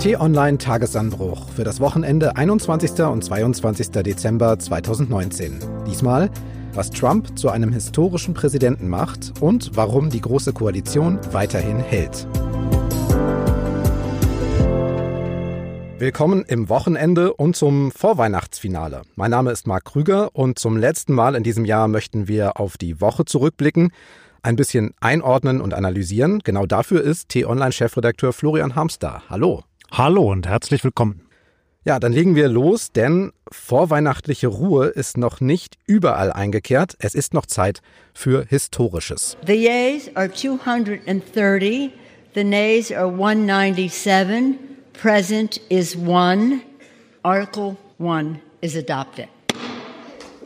T-Online Tagesanbruch für das Wochenende 21. und 22. Dezember 2019. Diesmal, was Trump zu einem historischen Präsidenten macht und warum die Große Koalition weiterhin hält. Willkommen im Wochenende und zum Vorweihnachtsfinale. Mein Name ist Marc Krüger und zum letzten Mal in diesem Jahr möchten wir auf die Woche zurückblicken ein bisschen einordnen und analysieren. Genau dafür ist T-Online-Chefredakteur Florian Hamster. Hallo. Hallo und herzlich willkommen. Ja, dann legen wir los, denn vorweihnachtliche Ruhe ist noch nicht überall eingekehrt. Es ist noch Zeit für Historisches. The yeas are 230, the nays are 197, present is 1, Article 1 is adopted.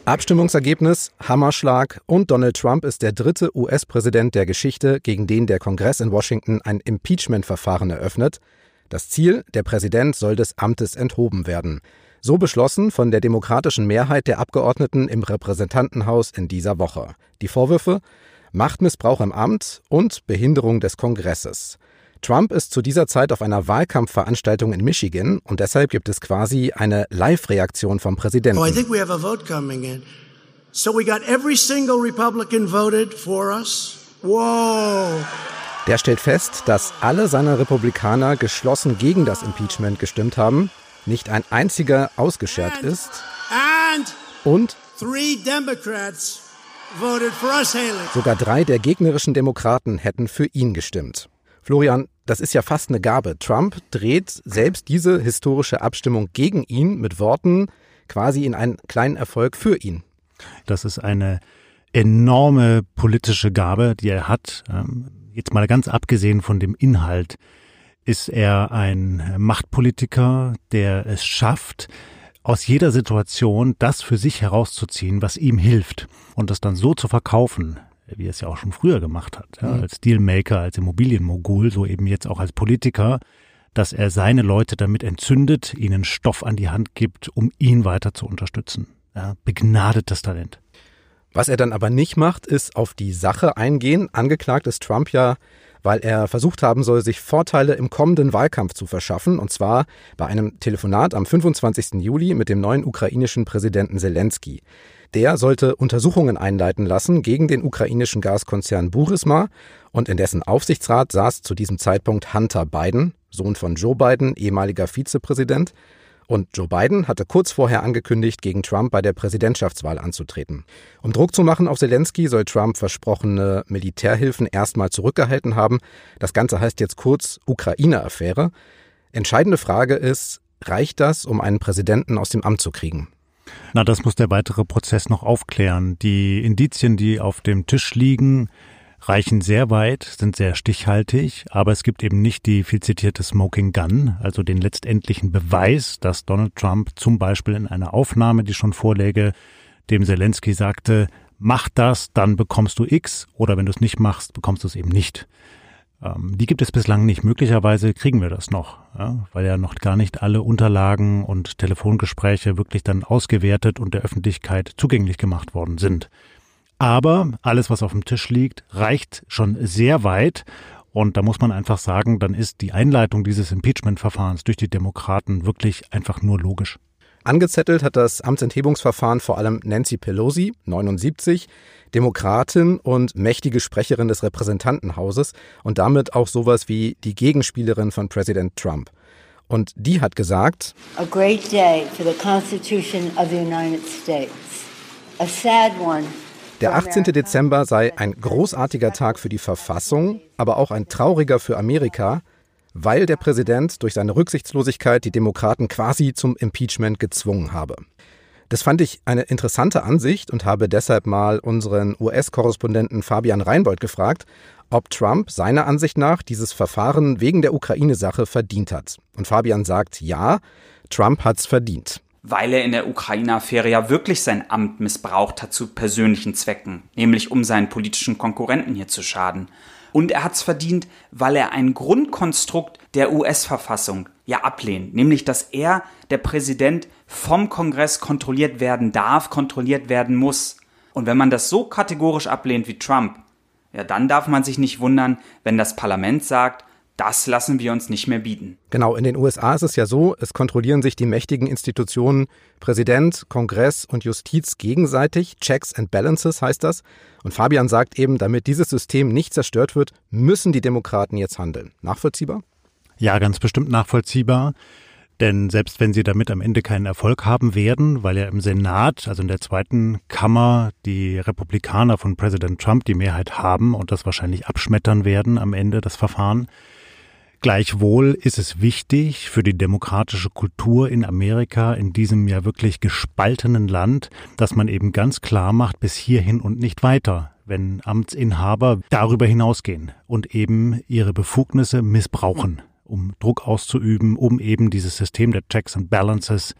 Abstimmungsergebnis Hammerschlag und Donald Trump ist der dritte US-Präsident der Geschichte, gegen den der Kongress in Washington ein Impeachment-Verfahren eröffnet. Das Ziel, der Präsident soll des Amtes enthoben werden. So beschlossen von der demokratischen Mehrheit der Abgeordneten im Repräsentantenhaus in dieser Woche. Die Vorwürfe Machtmissbrauch im Amt und Behinderung des Kongresses. Trump ist zu dieser Zeit auf einer Wahlkampfveranstaltung in Michigan und deshalb gibt es quasi eine Live-Reaktion vom Präsidenten. Oh, I think we have a vote coming in. So we got every single Republican voted for us. Whoa. Der stellt fest, dass alle seine Republikaner geschlossen gegen das Impeachment gestimmt haben, nicht ein einziger ausgeschert ist und sogar drei der gegnerischen Demokraten hätten für ihn gestimmt. Florian, das ist ja fast eine Gabe. Trump dreht selbst diese historische Abstimmung gegen ihn mit Worten quasi in einen kleinen Erfolg für ihn. Das ist eine enorme politische Gabe, die er hat. Jetzt mal ganz abgesehen von dem Inhalt, ist er ein Machtpolitiker, der es schafft, aus jeder Situation das für sich herauszuziehen, was ihm hilft und das dann so zu verkaufen, wie er es ja auch schon früher gemacht hat, ja, mhm. als Dealmaker, als Immobilienmogul, so eben jetzt auch als Politiker, dass er seine Leute damit entzündet, ihnen Stoff an die Hand gibt, um ihn weiter zu unterstützen. Ja, begnadetes Talent. Was er dann aber nicht macht, ist auf die Sache eingehen. Angeklagt ist Trump ja, weil er versucht haben soll, sich Vorteile im kommenden Wahlkampf zu verschaffen, und zwar bei einem Telefonat am 25. Juli mit dem neuen ukrainischen Präsidenten Zelensky. Der sollte Untersuchungen einleiten lassen gegen den ukrainischen Gaskonzern Burisma und in dessen Aufsichtsrat saß zu diesem Zeitpunkt Hunter Biden, Sohn von Joe Biden, ehemaliger Vizepräsident. Und Joe Biden hatte kurz vorher angekündigt, gegen Trump bei der Präsidentschaftswahl anzutreten. Um Druck zu machen auf Zelensky soll Trump versprochene Militärhilfen erstmal zurückgehalten haben. Das Ganze heißt jetzt kurz Ukraine-Affäre. Entscheidende Frage ist, reicht das, um einen Präsidenten aus dem Amt zu kriegen? Na, das muss der weitere Prozess noch aufklären. Die Indizien, die auf dem Tisch liegen, reichen sehr weit, sind sehr stichhaltig, aber es gibt eben nicht die viel zitierte Smoking Gun, also den letztendlichen Beweis, dass Donald Trump zum Beispiel in einer Aufnahme, die schon vorläge, dem Zelensky sagte, mach das, dann bekommst du X, oder wenn du es nicht machst, bekommst du es eben nicht. Ähm, die gibt es bislang nicht. Möglicherweise kriegen wir das noch, ja, weil ja noch gar nicht alle Unterlagen und Telefongespräche wirklich dann ausgewertet und der Öffentlichkeit zugänglich gemacht worden sind. Aber alles, was auf dem Tisch liegt, reicht schon sehr weit. Und da muss man einfach sagen, dann ist die Einleitung dieses Impeachment-Verfahrens durch die Demokraten wirklich einfach nur logisch. Angezettelt hat das Amtsenthebungsverfahren vor allem Nancy Pelosi, 79, Demokratin und mächtige Sprecherin des Repräsentantenhauses und damit auch sowas wie die Gegenspielerin von Präsident Trump. Und die hat gesagt, A great day for the Constitution of the United States. A sad one der 18. Dezember sei ein großartiger Tag für die Verfassung, aber auch ein trauriger für Amerika, weil der Präsident durch seine Rücksichtslosigkeit die Demokraten quasi zum Impeachment gezwungen habe. Das fand ich eine interessante Ansicht und habe deshalb mal unseren US-Korrespondenten Fabian Reinbold gefragt, ob Trump seiner Ansicht nach dieses Verfahren wegen der Ukraine-Sache verdient hat. Und Fabian sagt, ja, Trump hat's verdient. Weil er in der Ukraine-Affäre ja wirklich sein Amt missbraucht hat zu persönlichen Zwecken, nämlich um seinen politischen Konkurrenten hier zu schaden. Und er hat es verdient, weil er ein Grundkonstrukt der US-Verfassung ja ablehnt, nämlich dass er, der Präsident, vom Kongress kontrolliert werden darf, kontrolliert werden muss. Und wenn man das so kategorisch ablehnt wie Trump, ja, dann darf man sich nicht wundern, wenn das Parlament sagt, Das lassen wir uns nicht mehr bieten. Genau, in den USA ist es ja so, es kontrollieren sich die mächtigen Institutionen Präsident, Kongress und Justiz gegenseitig. Checks and Balances heißt das. Und Fabian sagt eben, damit dieses System nicht zerstört wird, müssen die Demokraten jetzt handeln. Nachvollziehbar? Ja, ganz bestimmt nachvollziehbar. Denn selbst wenn sie damit am Ende keinen Erfolg haben werden, weil ja im Senat, also in der zweiten Kammer, die Republikaner von Präsident Trump die Mehrheit haben und das wahrscheinlich abschmettern werden am Ende das Verfahren, Gleichwohl ist es wichtig für die demokratische Kultur in Amerika, in diesem ja wirklich gespaltenen Land, dass man eben ganz klar macht, bis hierhin und nicht weiter, wenn Amtsinhaber darüber hinausgehen und eben ihre Befugnisse missbrauchen, um Druck auszuüben, um eben dieses System der Checks and Balances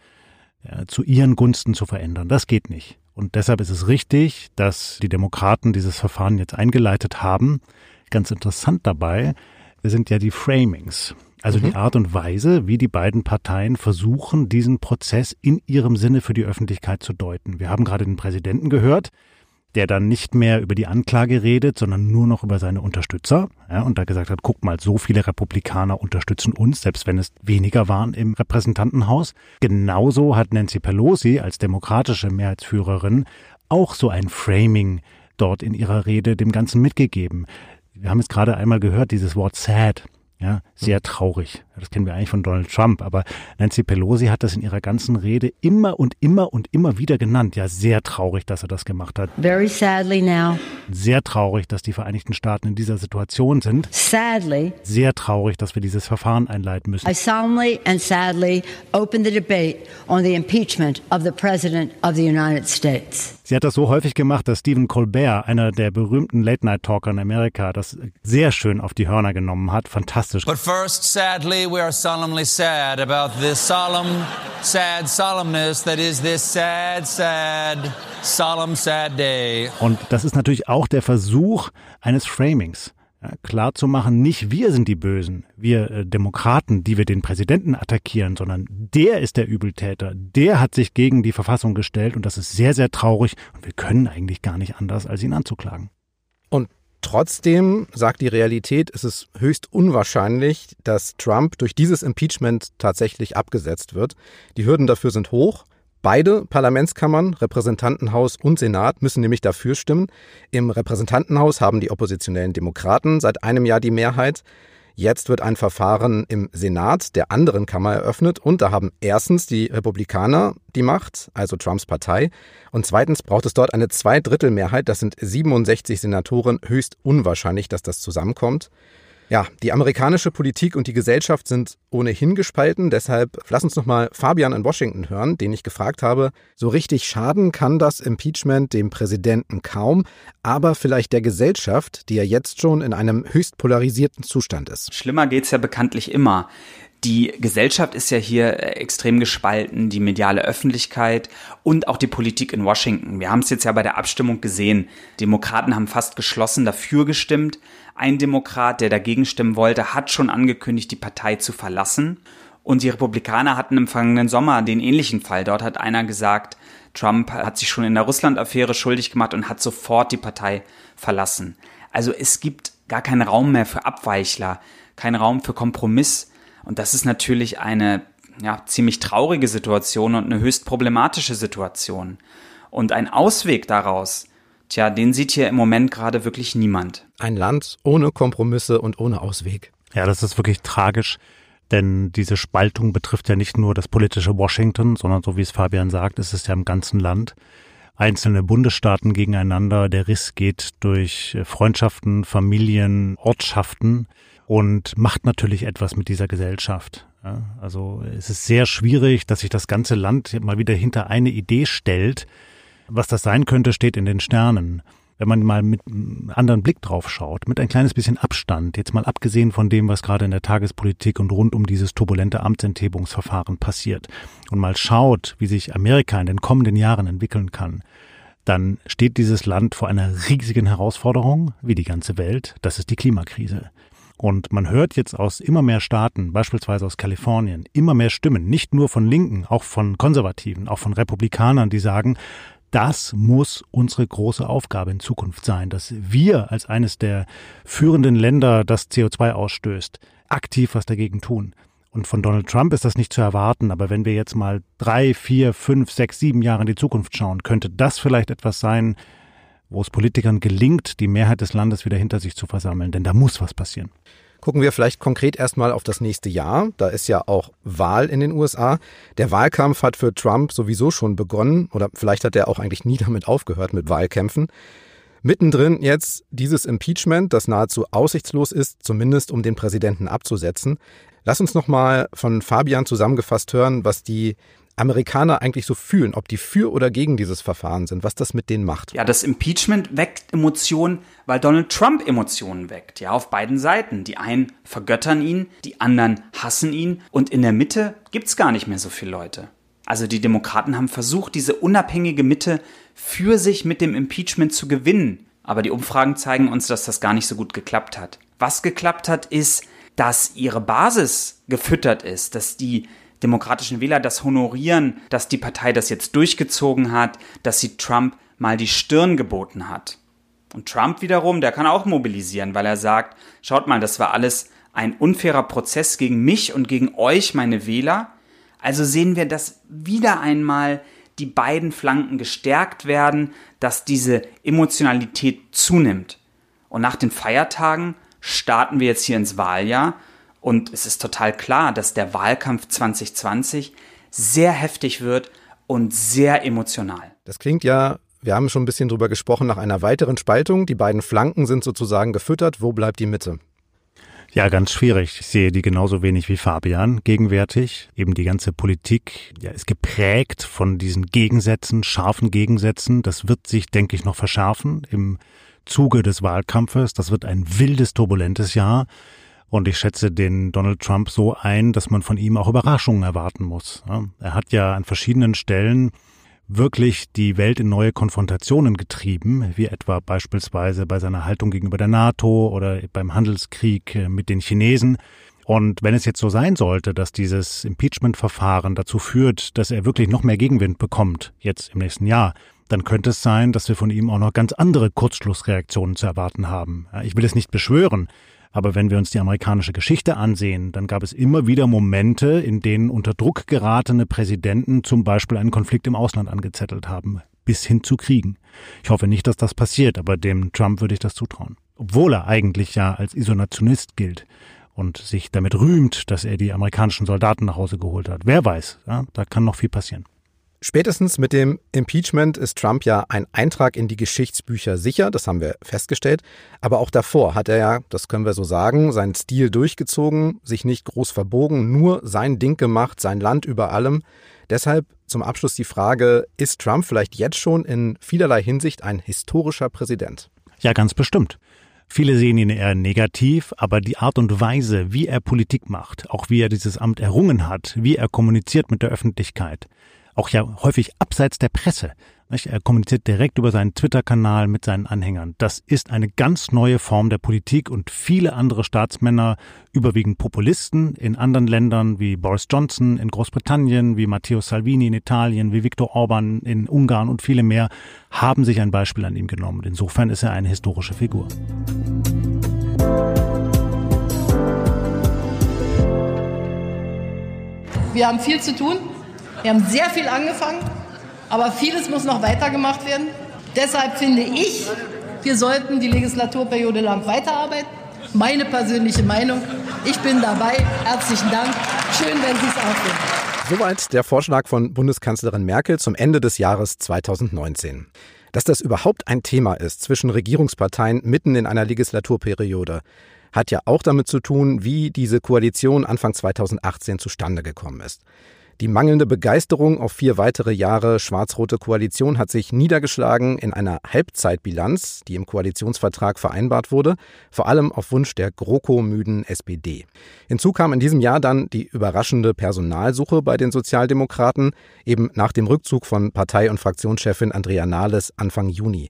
ja, zu ihren Gunsten zu verändern. Das geht nicht. Und deshalb ist es richtig, dass die Demokraten dieses Verfahren jetzt eingeleitet haben. Ganz interessant dabei, sind ja die Framings. Also mhm. die Art und Weise, wie die beiden Parteien versuchen, diesen Prozess in ihrem Sinne für die Öffentlichkeit zu deuten. Wir haben gerade den Präsidenten gehört, der dann nicht mehr über die Anklage redet, sondern nur noch über seine Unterstützer. Ja, und da gesagt hat, guck mal, so viele Republikaner unterstützen uns, selbst wenn es weniger waren im Repräsentantenhaus. Genauso hat Nancy Pelosi als demokratische Mehrheitsführerin auch so ein Framing dort in ihrer Rede dem Ganzen mitgegeben wir haben es gerade einmal gehört, dieses Wort sad. Ja, sehr traurig. Das kennen wir eigentlich von Donald Trump, aber Nancy Pelosi hat das in ihrer ganzen Rede immer und immer und immer wieder genannt. Ja, sehr traurig, dass er das gemacht hat. Very sadly now. Sehr traurig, dass die Vereinigten Staaten in dieser Situation sind. Sadly. Sehr traurig, dass wir dieses Verfahren einleiten müssen. I solemnly and sadly open the debate on the impeachment of the President of the United States. Sie hat das so häufig gemacht, dass Stephen Colbert, einer der berühmten Late-Night-Talker in Amerika, das sehr schön auf die Hörner genommen hat. Fantastisch. But first, sadly, we are solemnly sad about this solemn, sad solemnness that is this sad, sad, solemn, sad day. Und das ist natürlich auch der Versuch eines Framings klar zu machen, nicht wir sind die Bösen, wir äh, Demokraten, die wir den Präsidenten attackieren, sondern der ist der Übeltäter, der hat sich gegen die Verfassung gestellt und das ist sehr, sehr traurig und wir können eigentlich gar nicht anders, als ihn anzuklagen. Trotzdem sagt die Realität, es ist höchst unwahrscheinlich, dass Trump durch dieses Impeachment tatsächlich abgesetzt wird. Die Hürden dafür sind hoch. Beide Parlamentskammern, Repräsentantenhaus und Senat, müssen nämlich dafür stimmen. Im Repräsentantenhaus haben die oppositionellen Demokraten seit einem Jahr die Mehrheit. Jetzt wird ein Verfahren im Senat der anderen Kammer eröffnet und da haben erstens die Republikaner die Macht, also Trumps Partei, und zweitens braucht es dort eine Zweidrittelmehrheit, das sind 67 Senatoren, höchst unwahrscheinlich, dass das zusammenkommt. Ja, die amerikanische Politik und die Gesellschaft sind ohnehin gespalten. Deshalb lass uns noch mal Fabian in Washington hören, den ich gefragt habe. So richtig schaden kann das Impeachment dem Präsidenten kaum, aber vielleicht der Gesellschaft, die ja jetzt schon in einem höchst polarisierten Zustand ist. Schlimmer geht's ja bekanntlich immer. Die Gesellschaft ist ja hier äh, extrem gespalten, die mediale Öffentlichkeit und auch die Politik in Washington. Wir haben es jetzt ja bei der Abstimmung gesehen. Demokraten haben fast geschlossen dafür gestimmt. Ein Demokrat, der dagegen stimmen wollte, hat schon angekündigt, die Partei zu verlassen. Und die Republikaner hatten im vergangenen Sommer den ähnlichen Fall. Dort hat einer gesagt, Trump hat sich schon in der Russland-Affäre schuldig gemacht und hat sofort die Partei verlassen. Also es gibt gar keinen Raum mehr für Abweichler, keinen Raum für Kompromiss. Und das ist natürlich eine ja, ziemlich traurige Situation und eine höchst problematische Situation. Und ein Ausweg daraus, tja, den sieht hier im Moment gerade wirklich niemand. Ein Land ohne Kompromisse und ohne Ausweg. Ja, das ist wirklich tragisch. Denn diese Spaltung betrifft ja nicht nur das politische Washington, sondern so wie es Fabian sagt, ist es ja im ganzen Land. Einzelne Bundesstaaten gegeneinander. Der Riss geht durch Freundschaften, Familien, Ortschaften und macht natürlich etwas mit dieser Gesellschaft. Ja, also es ist sehr schwierig, dass sich das ganze Land mal wieder hinter eine Idee stellt. Was das sein könnte, steht in den Sternen. Wenn man mal mit einem anderen Blick drauf schaut, mit ein kleines bisschen Abstand, jetzt mal abgesehen von dem, was gerade in der Tagespolitik und rund um dieses turbulente Amtsenthebungsverfahren passiert, und mal schaut, wie sich Amerika in den kommenden Jahren entwickeln kann, dann steht dieses Land vor einer riesigen Herausforderung, wie die ganze Welt, das ist die Klimakrise. Und man hört jetzt aus immer mehr Staaten, beispielsweise aus Kalifornien, immer mehr Stimmen, nicht nur von Linken, auch von Konservativen, auch von Republikanern, die sagen, das muss unsere große Aufgabe in Zukunft sein, dass wir als eines der führenden Länder, das CO2 ausstößt, aktiv was dagegen tun. Und von Donald Trump ist das nicht zu erwarten, aber wenn wir jetzt mal drei, vier, fünf, sechs, sieben Jahre in die Zukunft schauen, könnte das vielleicht etwas sein, wo es Politikern gelingt, die Mehrheit des Landes wieder hinter sich zu versammeln. Denn da muss was passieren. Gucken wir vielleicht konkret erstmal auf das nächste Jahr. Da ist ja auch Wahl in den USA. Der Wahlkampf hat für Trump sowieso schon begonnen oder vielleicht hat er auch eigentlich nie damit aufgehört mit Wahlkämpfen. Mittendrin jetzt dieses Impeachment, das nahezu aussichtslos ist, zumindest um den Präsidenten abzusetzen. Lass uns nochmal von Fabian zusammengefasst hören, was die Amerikaner eigentlich so fühlen, ob die für oder gegen dieses Verfahren sind, was das mit denen macht. Ja, das Impeachment weckt Emotionen, weil Donald Trump Emotionen weckt, ja, auf beiden Seiten. Die einen vergöttern ihn, die anderen hassen ihn und in der Mitte gibt's gar nicht mehr so viele Leute. Also die Demokraten haben versucht, diese unabhängige Mitte für sich mit dem Impeachment zu gewinnen. Aber die Umfragen zeigen uns, dass das gar nicht so gut geklappt hat. Was geklappt hat, ist, dass ihre Basis gefüttert ist, dass die demokratischen Wähler das honorieren, dass die Partei das jetzt durchgezogen hat, dass sie Trump mal die Stirn geboten hat. Und Trump wiederum, der kann auch mobilisieren, weil er sagt, schaut mal, das war alles ein unfairer Prozess gegen mich und gegen euch, meine Wähler. Also sehen wir, dass wieder einmal die beiden Flanken gestärkt werden, dass diese Emotionalität zunimmt. Und nach den Feiertagen starten wir jetzt hier ins Wahljahr und es ist total klar, dass der Wahlkampf 2020 sehr heftig wird und sehr emotional. Das klingt ja, wir haben schon ein bisschen drüber gesprochen, nach einer weiteren Spaltung. Die beiden Flanken sind sozusagen gefüttert. Wo bleibt die Mitte? Ja, ganz schwierig. Ich sehe die genauso wenig wie Fabian gegenwärtig. Eben die ganze Politik ja, ist geprägt von diesen Gegensätzen, scharfen Gegensätzen. Das wird sich, denke ich, noch verschärfen im Zuge des Wahlkampfes. Das wird ein wildes, turbulentes Jahr. Und ich schätze den Donald Trump so ein, dass man von ihm auch Überraschungen erwarten muss. Er hat ja an verschiedenen Stellen wirklich die Welt in neue Konfrontationen getrieben, wie etwa beispielsweise bei seiner Haltung gegenüber der NATO oder beim Handelskrieg äh, mit den Chinesen. Und wenn es jetzt so sein sollte, dass dieses Impeachment-Verfahren dazu führt, dass er wirklich noch mehr Gegenwind bekommt, jetzt im nächsten Jahr, dann könnte es sein, dass wir von ihm auch noch ganz andere Kurzschlussreaktionen zu erwarten haben. Ich will es nicht beschwören, aber wenn wir uns die amerikanische Geschichte ansehen, dann gab es immer wieder Momente, in denen unter Druck geratene Präsidenten zum Beispiel einen Konflikt im Ausland angezettelt haben, bis hin zu Kriegen. Ich hoffe nicht, dass das passiert, aber dem Trump würde ich das zutrauen. Obwohl er eigentlich ja als Isolationist gilt und sich damit rühmt, dass er die amerikanischen Soldaten nach Hause geholt hat. Wer weiß, ja, da kann noch viel passieren. Spätestens mit dem Impeachment ist Trump ja ein Eintrag in die Geschichtsbücher sicher, das haben wir festgestellt. Aber auch davor hat er ja, das können wir so sagen, seinen Stil durchgezogen, sich nicht groß verbogen, nur sein Ding gemacht, sein Land über allem. Deshalb zum Abschluss die Frage, ist Trump vielleicht jetzt schon in vielerlei Hinsicht ein historischer Präsident? Ja, ganz bestimmt. Viele sehen ihn eher negativ, aber die Art und Weise, wie er Politik macht, auch wie er dieses Amt errungen hat, wie er kommuniziert mit der Öffentlichkeit, auch ja häufig abseits der Presse. Er kommuniziert direkt über seinen Twitter-Kanal mit seinen Anhängern. Das ist eine ganz neue Form der Politik und viele andere Staatsmänner, überwiegend Populisten in anderen Ländern wie Boris Johnson in Großbritannien, wie Matteo Salvini in Italien, wie Viktor Orban in Ungarn und viele mehr, haben sich ein Beispiel an ihm genommen. Insofern ist er eine historische Figur. Wir haben viel zu tun. Wir haben sehr viel angefangen, aber vieles muss noch weitergemacht werden. Deshalb finde ich, wir sollten die Legislaturperiode lang weiterarbeiten. Meine persönliche Meinung. Ich bin dabei. Herzlichen Dank. Schön, wenn Sie es auch finden. Soweit der Vorschlag von Bundeskanzlerin Merkel zum Ende des Jahres 2019. Dass das überhaupt ein Thema ist zwischen Regierungsparteien mitten in einer Legislaturperiode, hat ja auch damit zu tun, wie diese Koalition Anfang 2018 zustande gekommen ist. Die mangelnde Begeisterung auf vier weitere Jahre schwarz-rote Koalition hat sich niedergeschlagen in einer Halbzeitbilanz, die im Koalitionsvertrag vereinbart wurde, vor allem auf Wunsch der GroKo-müden SPD. Hinzu kam in diesem Jahr dann die überraschende Personalsuche bei den Sozialdemokraten, eben nach dem Rückzug von Partei- und Fraktionschefin Andrea Nahles Anfang Juni.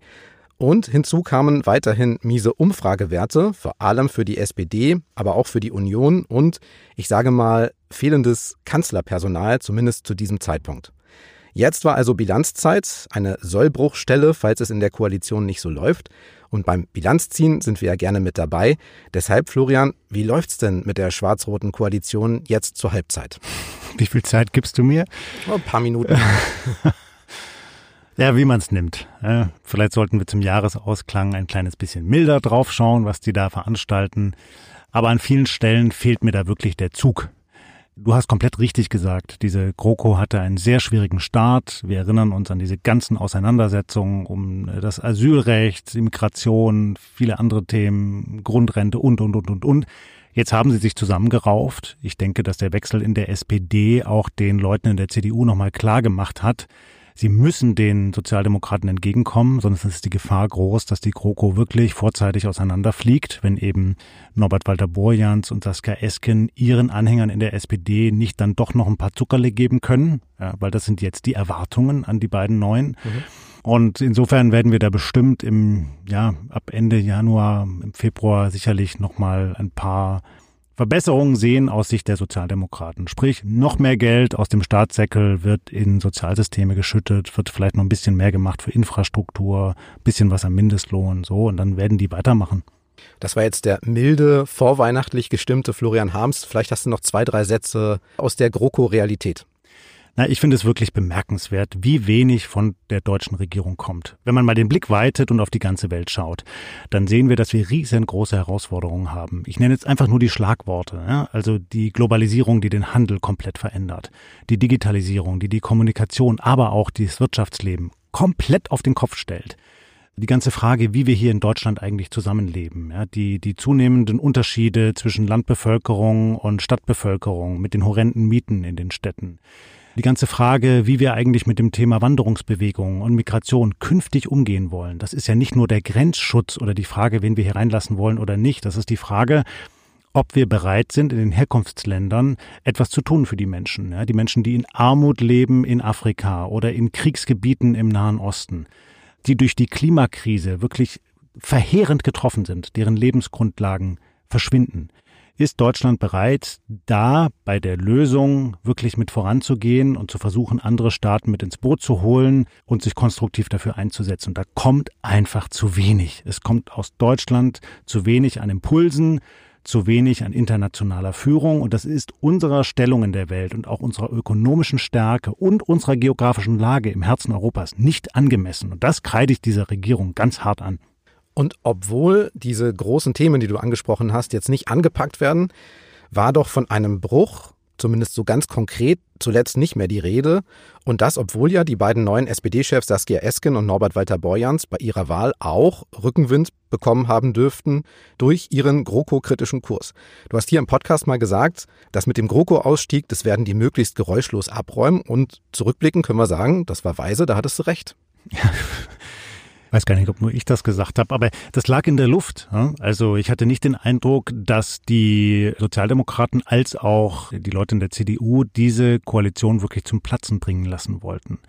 Und hinzu kamen weiterhin miese Umfragewerte, vor allem für die SPD, aber auch für die Union und, ich sage mal, fehlendes Kanzlerpersonal, zumindest zu diesem Zeitpunkt. Jetzt war also Bilanzzeit, eine Sollbruchstelle, falls es in der Koalition nicht so läuft. Und beim Bilanzziehen sind wir ja gerne mit dabei. Deshalb, Florian, wie läuft's denn mit der schwarz-roten Koalition jetzt zur Halbzeit? Wie viel Zeit gibst du mir? Oh, ein paar Minuten. ja, wie man es nimmt. Vielleicht sollten wir zum Jahresausklang ein kleines bisschen milder draufschauen, was die da veranstalten. Aber an vielen Stellen fehlt mir da wirklich der Zug. Du hast komplett richtig gesagt. Diese GroKo hatte einen sehr schwierigen Start. Wir erinnern uns an diese ganzen Auseinandersetzungen um das Asylrecht, Immigration, viele andere Themen, Grundrente und, und, und, und, und. Jetzt haben sie sich zusammengerauft. Ich denke, dass der Wechsel in der SPD auch den Leuten in der CDU nochmal klar gemacht hat, Sie müssen den Sozialdemokraten entgegenkommen, sonst ist die Gefahr groß, dass die GroKo wirklich vorzeitig auseinanderfliegt, wenn eben Norbert Walter Borjans und Saskia Esken ihren Anhängern in der SPD nicht dann doch noch ein paar Zuckerle geben können, ja, weil das sind jetzt die Erwartungen an die beiden Neuen. Mhm. Und insofern werden wir da bestimmt im, ja, ab Ende Januar, im Februar sicherlich nochmal ein paar Verbesserungen sehen aus Sicht der Sozialdemokraten. Sprich, noch mehr Geld aus dem Staatssäckel wird in Sozialsysteme geschüttet, wird vielleicht noch ein bisschen mehr gemacht für Infrastruktur, bisschen was am Mindestlohn, so, und dann werden die weitermachen. Das war jetzt der milde, vorweihnachtlich gestimmte Florian Harms. Vielleicht hast du noch zwei, drei Sätze aus der GroKo-Realität. Na, ich finde es wirklich bemerkenswert, wie wenig von der deutschen Regierung kommt. Wenn man mal den Blick weitet und auf die ganze Welt schaut, dann sehen wir, dass wir riesengroße Herausforderungen haben. Ich nenne jetzt einfach nur die Schlagworte. Ja? Also die Globalisierung, die den Handel komplett verändert, die Digitalisierung, die die Kommunikation, aber auch das Wirtschaftsleben komplett auf den Kopf stellt die ganze Frage, wie wir hier in Deutschland eigentlich zusammenleben, ja, die, die zunehmenden Unterschiede zwischen Landbevölkerung und Stadtbevölkerung mit den horrenden Mieten in den Städten, die ganze Frage, wie wir eigentlich mit dem Thema Wanderungsbewegung und Migration künftig umgehen wollen. Das ist ja nicht nur der Grenzschutz oder die Frage, wen wir hier reinlassen wollen oder nicht. Das ist die Frage, ob wir bereit sind, in den Herkunftsländern etwas zu tun für die Menschen. Ja, die Menschen, die in Armut leben in Afrika oder in Kriegsgebieten im Nahen Osten, die durch die Klimakrise wirklich verheerend getroffen sind, deren Lebensgrundlagen verschwinden. Ist Deutschland bereit, da bei der Lösung wirklich mit voranzugehen und zu versuchen, andere Staaten mit ins Boot zu holen und sich konstruktiv dafür einzusetzen? Und da kommt einfach zu wenig. Es kommt aus Deutschland zu wenig an Impulsen, zu wenig an internationaler Führung und das ist unserer Stellung in der Welt und auch unserer ökonomischen Stärke und unserer geografischen Lage im Herzen Europas nicht angemessen. Und das kreide ich dieser Regierung ganz hart an. Und obwohl diese großen Themen, die du angesprochen hast, jetzt nicht angepackt werden, war doch von einem Bruch, zumindest so ganz konkret, zuletzt nicht mehr die Rede. Und das, obwohl ja die beiden neuen SPD-Chefs Saskia Esken und Norbert Walter Borjans bei ihrer Wahl auch Rückenwind bekommen haben dürften durch ihren GroKo-kritischen Kurs. Du hast hier im Podcast mal gesagt, dass mit dem GroKo-Ausstieg, das werden die möglichst geräuschlos abräumen. Und zurückblicken können wir sagen, das war weise, da hattest du recht. Weiß gar nicht, ob nur ich das gesagt habe, aber das lag in der Luft. Also ich hatte nicht den Eindruck, dass die Sozialdemokraten als auch die Leute in der CDU diese Koalition wirklich zum Platzen bringen lassen wollten.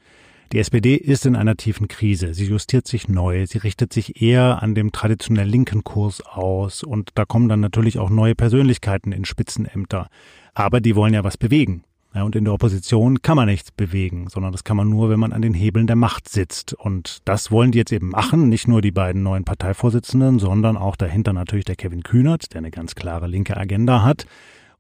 Die SPD ist in einer tiefen Krise. Sie justiert sich neu. Sie richtet sich eher an dem traditionell linken Kurs aus. Und da kommen dann natürlich auch neue Persönlichkeiten in Spitzenämter. Aber die wollen ja was bewegen. Ja, und in der Opposition kann man nichts bewegen, sondern das kann man nur, wenn man an den Hebeln der Macht sitzt. Und das wollen die jetzt eben machen, nicht nur die beiden neuen Parteivorsitzenden, sondern auch dahinter natürlich der Kevin Kühnert, der eine ganz klare linke Agenda hat.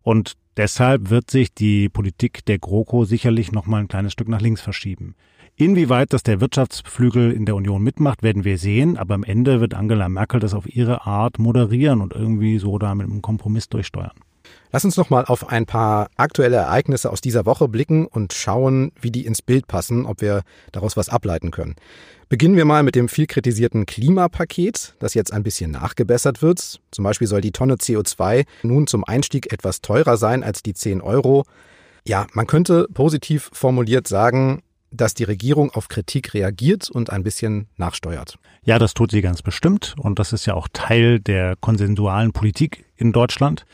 Und deshalb wird sich die Politik der GroKo sicherlich noch mal ein kleines Stück nach links verschieben. Inwieweit das der Wirtschaftsflügel in der Union mitmacht, werden wir sehen. Aber am Ende wird Angela Merkel das auf ihre Art moderieren und irgendwie so da mit einem Kompromiss durchsteuern. Lass uns noch mal auf ein paar aktuelle Ereignisse aus dieser Woche blicken und schauen, wie die ins Bild passen, ob wir daraus was ableiten können. Beginnen wir mal mit dem viel kritisierten Klimapaket, das jetzt ein bisschen nachgebessert wird. Zum Beispiel soll die Tonne CO2 nun zum Einstieg etwas teurer sein als die 10 Euro. Ja, man könnte positiv formuliert sagen, dass die Regierung auf Kritik reagiert und ein bisschen nachsteuert. Ja, das tut sie ganz bestimmt. Und das ist ja auch Teil der konsensualen Politik in Deutschland.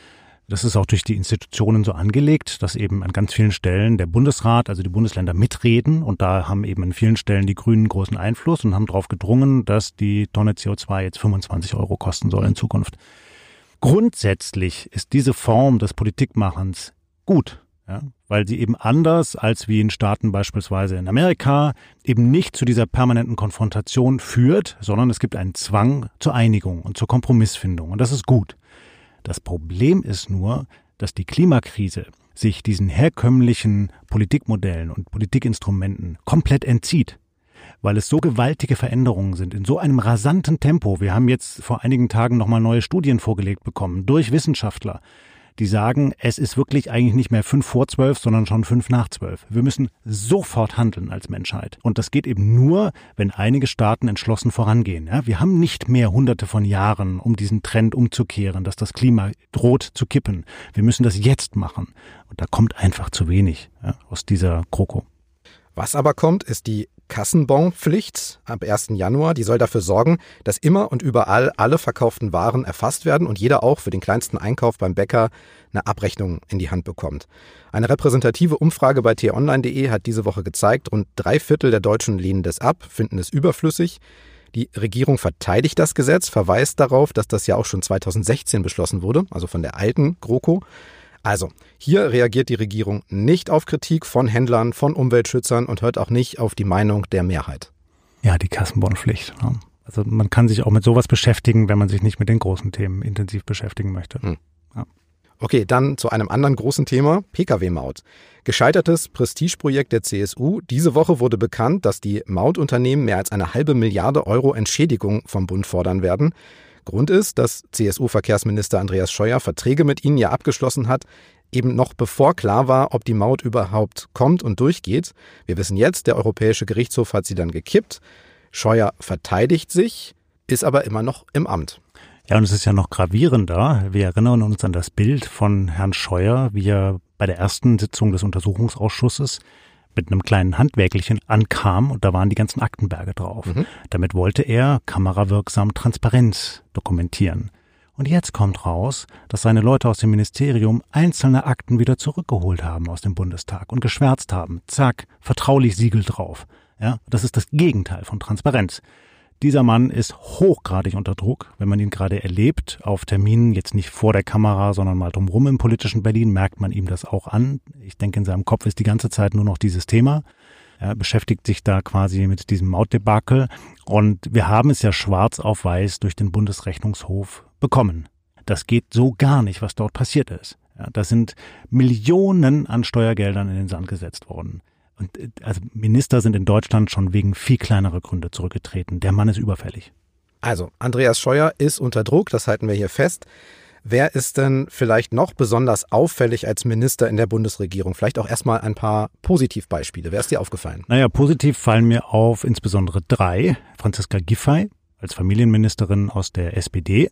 Das ist auch durch die Institutionen so angelegt, dass eben an ganz vielen Stellen der Bundesrat, also die Bundesländer mitreden. Und da haben eben an vielen Stellen die Grünen großen Einfluss und haben darauf gedrungen, dass die Tonne CO2 jetzt 25 Euro kosten soll in Zukunft. Grundsätzlich ist diese Form des Politikmachens gut. Ja, weil sie eben anders als wie in Staaten beispielsweise in Amerika eben nicht zu dieser permanenten Konfrontation führt, sondern es gibt einen Zwang zur Einigung und zur Kompromissfindung. Und das ist gut. Das Problem ist nur, dass die Klimakrise sich diesen herkömmlichen Politikmodellen und Politikinstrumenten komplett entzieht weil es so gewaltige Veränderungen sind, in so einem rasanten Tempo. Wir haben jetzt vor einigen Tagen nochmal neue Studien vorgelegt bekommen durch Wissenschaftler, die sagen, es ist wirklich eigentlich nicht mehr fünf vor zwölf, sondern schon fünf nach zwölf. Wir müssen sofort handeln als Menschheit. Und das geht eben nur, wenn einige Staaten entschlossen vorangehen. Ja, wir haben nicht mehr hunderte von Jahren, um diesen Trend umzukehren, dass das Klima droht zu kippen. Wir müssen das jetzt machen. Und da kommt einfach zu wenig ja, aus dieser Kroko. Was aber kommt, ist die Kassenbonpflicht ab 1. Januar. Die soll dafür sorgen, dass immer und überall alle verkauften Waren erfasst werden und jeder auch für den kleinsten Einkauf beim Bäcker eine Abrechnung in die Hand bekommt. Eine repräsentative Umfrage bei t-online.de hat diese Woche gezeigt, rund drei Viertel der Deutschen lehnen das ab, finden es überflüssig. Die Regierung verteidigt das Gesetz, verweist darauf, dass das ja auch schon 2016 beschlossen wurde, also von der alten GroKo. Also, hier reagiert die Regierung nicht auf Kritik von Händlern, von Umweltschützern und hört auch nicht auf die Meinung der Mehrheit. Ja, die Kassenbonpflicht. Also man kann sich auch mit sowas beschäftigen, wenn man sich nicht mit den großen Themen intensiv beschäftigen möchte. Hm. Ja. Okay, dann zu einem anderen großen Thema, Pkw-Maut. Gescheitertes Prestigeprojekt der CSU. Diese Woche wurde bekannt, dass die Mautunternehmen mehr als eine halbe Milliarde Euro Entschädigung vom Bund fordern werden. Grund ist, dass CSU-Verkehrsminister Andreas Scheuer Verträge mit ihnen ja abgeschlossen hat, eben noch bevor klar war, ob die Maut überhaupt kommt und durchgeht. Wir wissen jetzt, der Europäische Gerichtshof hat sie dann gekippt. Scheuer verteidigt sich, ist aber immer noch im Amt. Ja, und es ist ja noch gravierender. Wir erinnern uns an das Bild von Herrn Scheuer, wie er bei der ersten Sitzung des Untersuchungsausschusses mit einem kleinen Handwerklichen ankam und da waren die ganzen Aktenberge drauf. Mhm. Damit wollte er kamerawirksam Transparenz dokumentieren. Und jetzt kommt raus, dass seine Leute aus dem Ministerium einzelne Akten wieder zurückgeholt haben aus dem Bundestag und geschwärzt haben. Zack, vertraulich Siegel drauf. Ja, das ist das Gegenteil von Transparenz. Dieser Mann ist hochgradig unter Druck. Wenn man ihn gerade erlebt, auf Terminen, jetzt nicht vor der Kamera, sondern mal drumherum im politischen Berlin, merkt man ihm das auch an. Ich denke, in seinem Kopf ist die ganze Zeit nur noch dieses Thema. Er beschäftigt sich da quasi mit diesem Mautdebakel. Und wir haben es ja schwarz auf weiß durch den Bundesrechnungshof bekommen. Das geht so gar nicht, was dort passiert ist. Ja, da sind Millionen an Steuergeldern in den Sand gesetzt worden. Äh, also Minister sind in Deutschland schon wegen viel kleinerer Gründe zurückgetreten. Der Mann ist überfällig. Also, Andreas Scheuer ist unter Druck, das halten wir hier fest. Wer ist denn vielleicht noch besonders auffällig als Minister in der Bundesregierung? Vielleicht auch erstmal ein paar Positivbeispiele. Wer ist dir aufgefallen? Naja, positiv fallen mir auf insbesondere drei. Franziska Giffey als Familienministerin aus der SPD,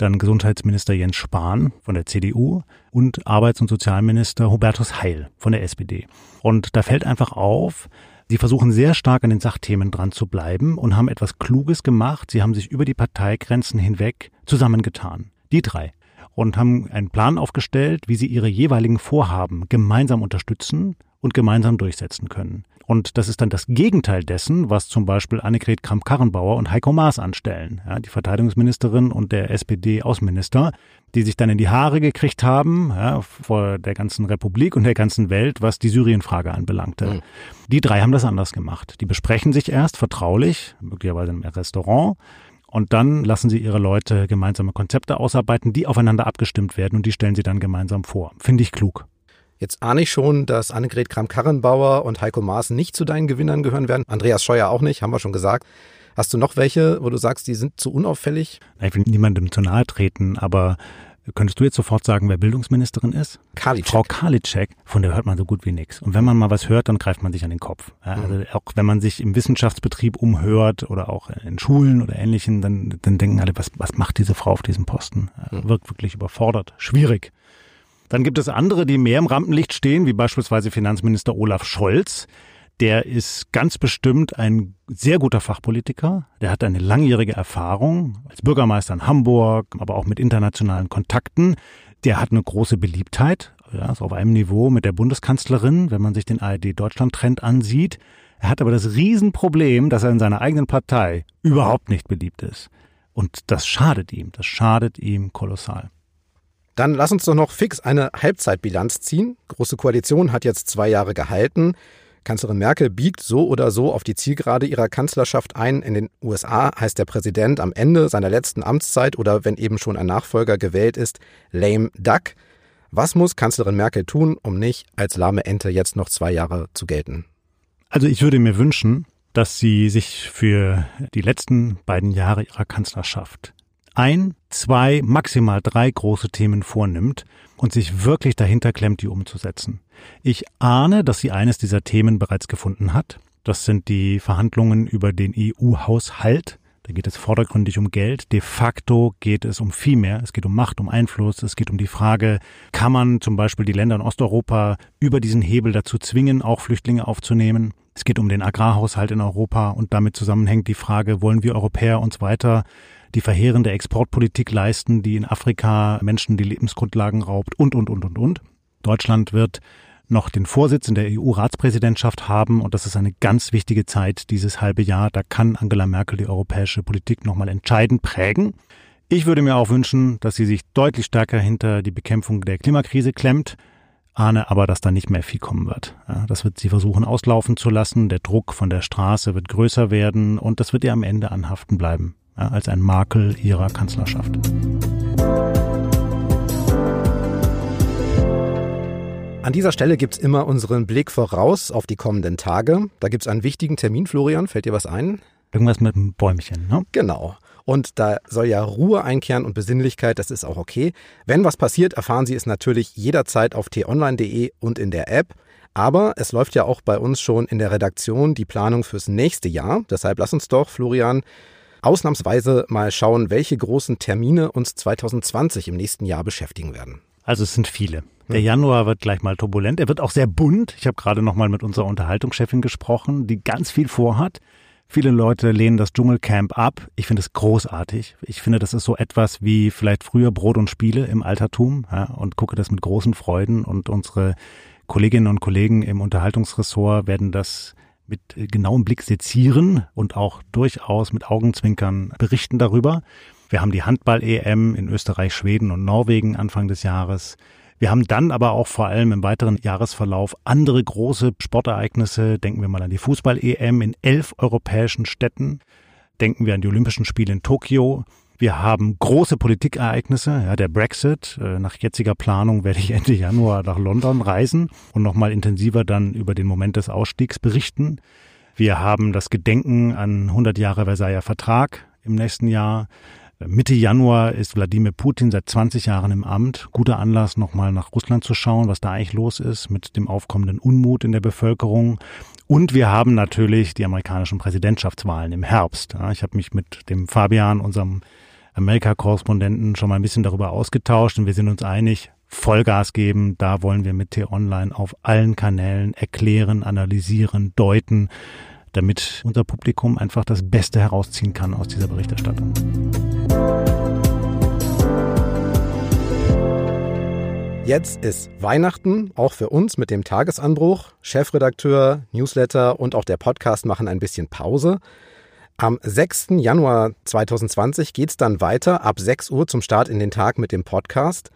dann Gesundheitsminister Jens Spahn von der CDU und Arbeits- und Sozialminister Hubertus Heil von der SPD. Und da fällt einfach auf, Sie versuchen sehr stark an den Sachthemen dran zu bleiben und haben etwas Kluges gemacht. Sie haben sich über die Parteigrenzen hinweg zusammengetan. Die drei. Und haben einen Plan aufgestellt, wie sie ihre jeweiligen Vorhaben gemeinsam unterstützen und gemeinsam durchsetzen können. Und das ist dann das Gegenteil dessen, was zum Beispiel Annegret Kramp-Karrenbauer und Heiko Maas anstellen, ja, die Verteidigungsministerin und der SPD-Außenminister, die sich dann in die Haare gekriegt haben ja, vor der ganzen Republik und der ganzen Welt, was die Syrien-Frage anbelangte. Mhm. Die drei haben das anders gemacht. Die besprechen sich erst vertraulich, möglicherweise im Restaurant, und dann lassen sie ihre Leute gemeinsame Konzepte ausarbeiten, die aufeinander abgestimmt werden und die stellen sie dann gemeinsam vor. Finde ich klug. Jetzt ahne ich schon, dass Annegret Kramp-Karrenbauer und Heiko Maas nicht zu deinen Gewinnern gehören werden. Andreas Scheuer auch nicht, haben wir schon gesagt. Hast du noch welche, wo du sagst, die sind zu unauffällig? Ich will niemandem zu nahe treten, aber Könntest du jetzt sofort sagen, wer Bildungsministerin ist? Karliczek. Frau Karliczek, von der hört man so gut wie nichts. Und wenn man mal was hört, dann greift man sich an den Kopf. Ja, also mhm. auch wenn man sich im Wissenschaftsbetrieb umhört oder auch in Schulen oder Ähnlichen, dann, dann denken alle, was, was macht diese Frau auf diesem Posten? Mhm. Wirkt wirklich überfordert, schwierig. Dann gibt es andere, die mehr im Rampenlicht stehen, wie beispielsweise Finanzminister Olaf Scholz. Der ist ganz bestimmt ein sehr guter Fachpolitiker. Der hat eine langjährige Erfahrung als Bürgermeister in Hamburg, aber auch mit internationalen Kontakten. Der hat eine große Beliebtheit, ja, ist auf einem Niveau mit der Bundeskanzlerin, wenn man sich den ARD-Deutschland-Trend ansieht. Er hat aber das Riesenproblem, dass er in seiner eigenen Partei überhaupt nicht beliebt ist. Und das schadet ihm, das schadet ihm kolossal. Dann lass uns doch noch fix eine Halbzeitbilanz ziehen. Große Koalition hat jetzt zwei Jahre gehalten. Kanzlerin Merkel biegt so oder so auf die Zielgerade ihrer Kanzlerschaft ein. In den USA heißt der Präsident am Ende seiner letzten Amtszeit oder wenn eben schon ein Nachfolger gewählt ist, lame duck. Was muss Kanzlerin Merkel tun, um nicht als lahme Ente jetzt noch zwei Jahre zu gelten? Also ich würde mir wünschen, dass sie sich für die letzten beiden Jahre ihrer Kanzlerschaft ein, zwei, maximal drei große Themen vornimmt und sich wirklich dahinter klemmt, die umzusetzen. Ich ahne, dass sie eines dieser Themen bereits gefunden hat. Das sind die Verhandlungen über den EU-Haushalt. Da geht es vordergründig um Geld. De facto geht es um viel mehr. Es geht um Macht, um Einfluss. Es geht um die Frage, kann man zum Beispiel die Länder in Osteuropa über diesen Hebel dazu zwingen, auch Flüchtlinge aufzunehmen? Es geht um den Agrarhaushalt in Europa und damit zusammenhängt die Frage, wollen wir Europäer uns weiter die verheerende Exportpolitik leisten, die in Afrika Menschen die Lebensgrundlagen raubt und, und, und, und, und. Deutschland wird noch den Vorsitz in der EU-Ratspräsidentschaft haben und das ist eine ganz wichtige Zeit, dieses halbe Jahr. Da kann Angela Merkel die europäische Politik nochmal entscheidend prägen. Ich würde mir auch wünschen, dass sie sich deutlich stärker hinter die Bekämpfung der Klimakrise klemmt, ahne aber, dass da nicht mehr viel kommen wird. Das wird sie versuchen auslaufen zu lassen. Der Druck von der Straße wird größer werden und das wird ihr am Ende anhaften bleiben als ein Makel ihrer Kanzlerschaft. An dieser Stelle gibt es immer unseren Blick voraus auf die kommenden Tage. Da gibt es einen wichtigen Termin, Florian. Fällt dir was ein? Irgendwas mit einem Bäumchen, ne? Genau. Und da soll ja Ruhe einkehren und Besinnlichkeit, das ist auch okay. Wenn was passiert, erfahren Sie es natürlich jederzeit auf t-online.de und in der App. Aber es läuft ja auch bei uns schon in der Redaktion die Planung fürs nächste Jahr. Deshalb lass uns doch, Florian, ausnahmsweise mal schauen, welche großen Termine uns 2020 im nächsten Jahr beschäftigen werden. Also es sind viele. Der Januar wird gleich mal turbulent. Er wird auch sehr bunt. Ich habe gerade noch mal mit unserer Unterhaltungschefin gesprochen, die ganz viel vorhat. Viele Leute lehnen das Dschungelcamp ab. Ich finde es großartig. Ich finde, das ist so etwas wie vielleicht früher Brot und Spiele im Altertum ja, und gucke das mit großen Freuden. Und unsere Kolleginnen und Kollegen im Unterhaltungsressort werden das mit genauem Blick sezieren und auch durchaus mit Augenzwinkern berichten darüber. Wir haben die Handball-EM in Österreich, Schweden und Norwegen Anfang des Jahres. Wir haben dann aber auch vor allem im weiteren Jahresverlauf andere große Sportereignisse. Denken wir mal an die Fußball-EM in elf europäischen Städten. Denken wir an die Olympischen Spiele in Tokio. Wir haben große Politikereignisse, ja, der Brexit. Äh, nach jetziger Planung werde ich Ende Januar nach London reisen und nochmal intensiver dann über den Moment des Ausstiegs berichten. Wir haben das Gedenken an 100 Jahre Versailler Vertrag im nächsten Jahr. Mitte Januar ist Wladimir Putin seit 20 Jahren im Amt. Guter Anlass, nochmal nach Russland zu schauen, was da eigentlich los ist mit dem aufkommenden Unmut in der Bevölkerung. Und wir haben natürlich die amerikanischen Präsidentschaftswahlen im Herbst. Ich habe mich mit dem Fabian, unserem Amerika-Korrespondenten, schon mal ein bisschen darüber ausgetauscht und wir sind uns einig, Vollgas geben. Da wollen wir mit T-Online auf allen Kanälen erklären, analysieren, deuten, damit unser Publikum einfach das Beste herausziehen kann aus dieser Berichterstattung. Jetzt ist Weihnachten, auch für uns mit dem Tagesanbruch. Chefredakteur, Newsletter und auch der Podcast machen ein bisschen Pause. Am 6. Januar 2020 geht es dann weiter ab 6 Uhr zum Start in den Tag mit dem Podcast.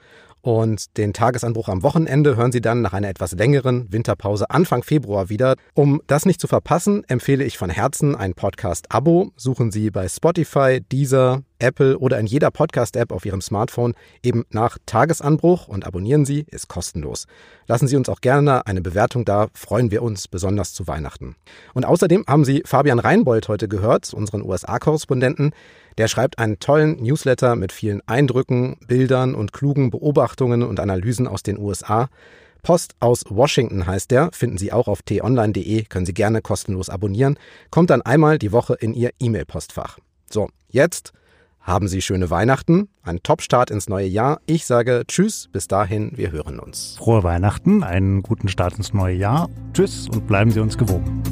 Und den Tagesanbruch am Wochenende hören Sie dann nach einer etwas längeren Winterpause Anfang Februar wieder. Um das nicht zu verpassen, empfehle ich von Herzen ein Podcast-Abo. Suchen Sie bei Spotify, Deezer, Apple oder in jeder Podcast-App auf Ihrem Smartphone eben nach Tagesanbruch und abonnieren Sie, ist kostenlos. Lassen Sie uns auch gerne eine Bewertung da, freuen wir uns besonders zu Weihnachten. Und außerdem haben Sie Fabian Reinbold heute gehört, unseren USA-Korrespondenten. Der schreibt einen tollen Newsletter mit vielen Eindrücken, Bildern und klugen Beobachtungen und Analysen aus den USA. Post aus Washington heißt der, finden Sie auch auf t-online.de, können Sie gerne kostenlos abonnieren, kommt dann einmal die Woche in Ihr E-Mail-Postfach. So, jetzt haben Sie schöne Weihnachten, einen Top-Start ins neue Jahr. Ich sage Tschüss, bis dahin, wir hören uns. Frohe Weihnachten, einen guten Start ins neue Jahr. Tschüss und bleiben Sie uns gewogen.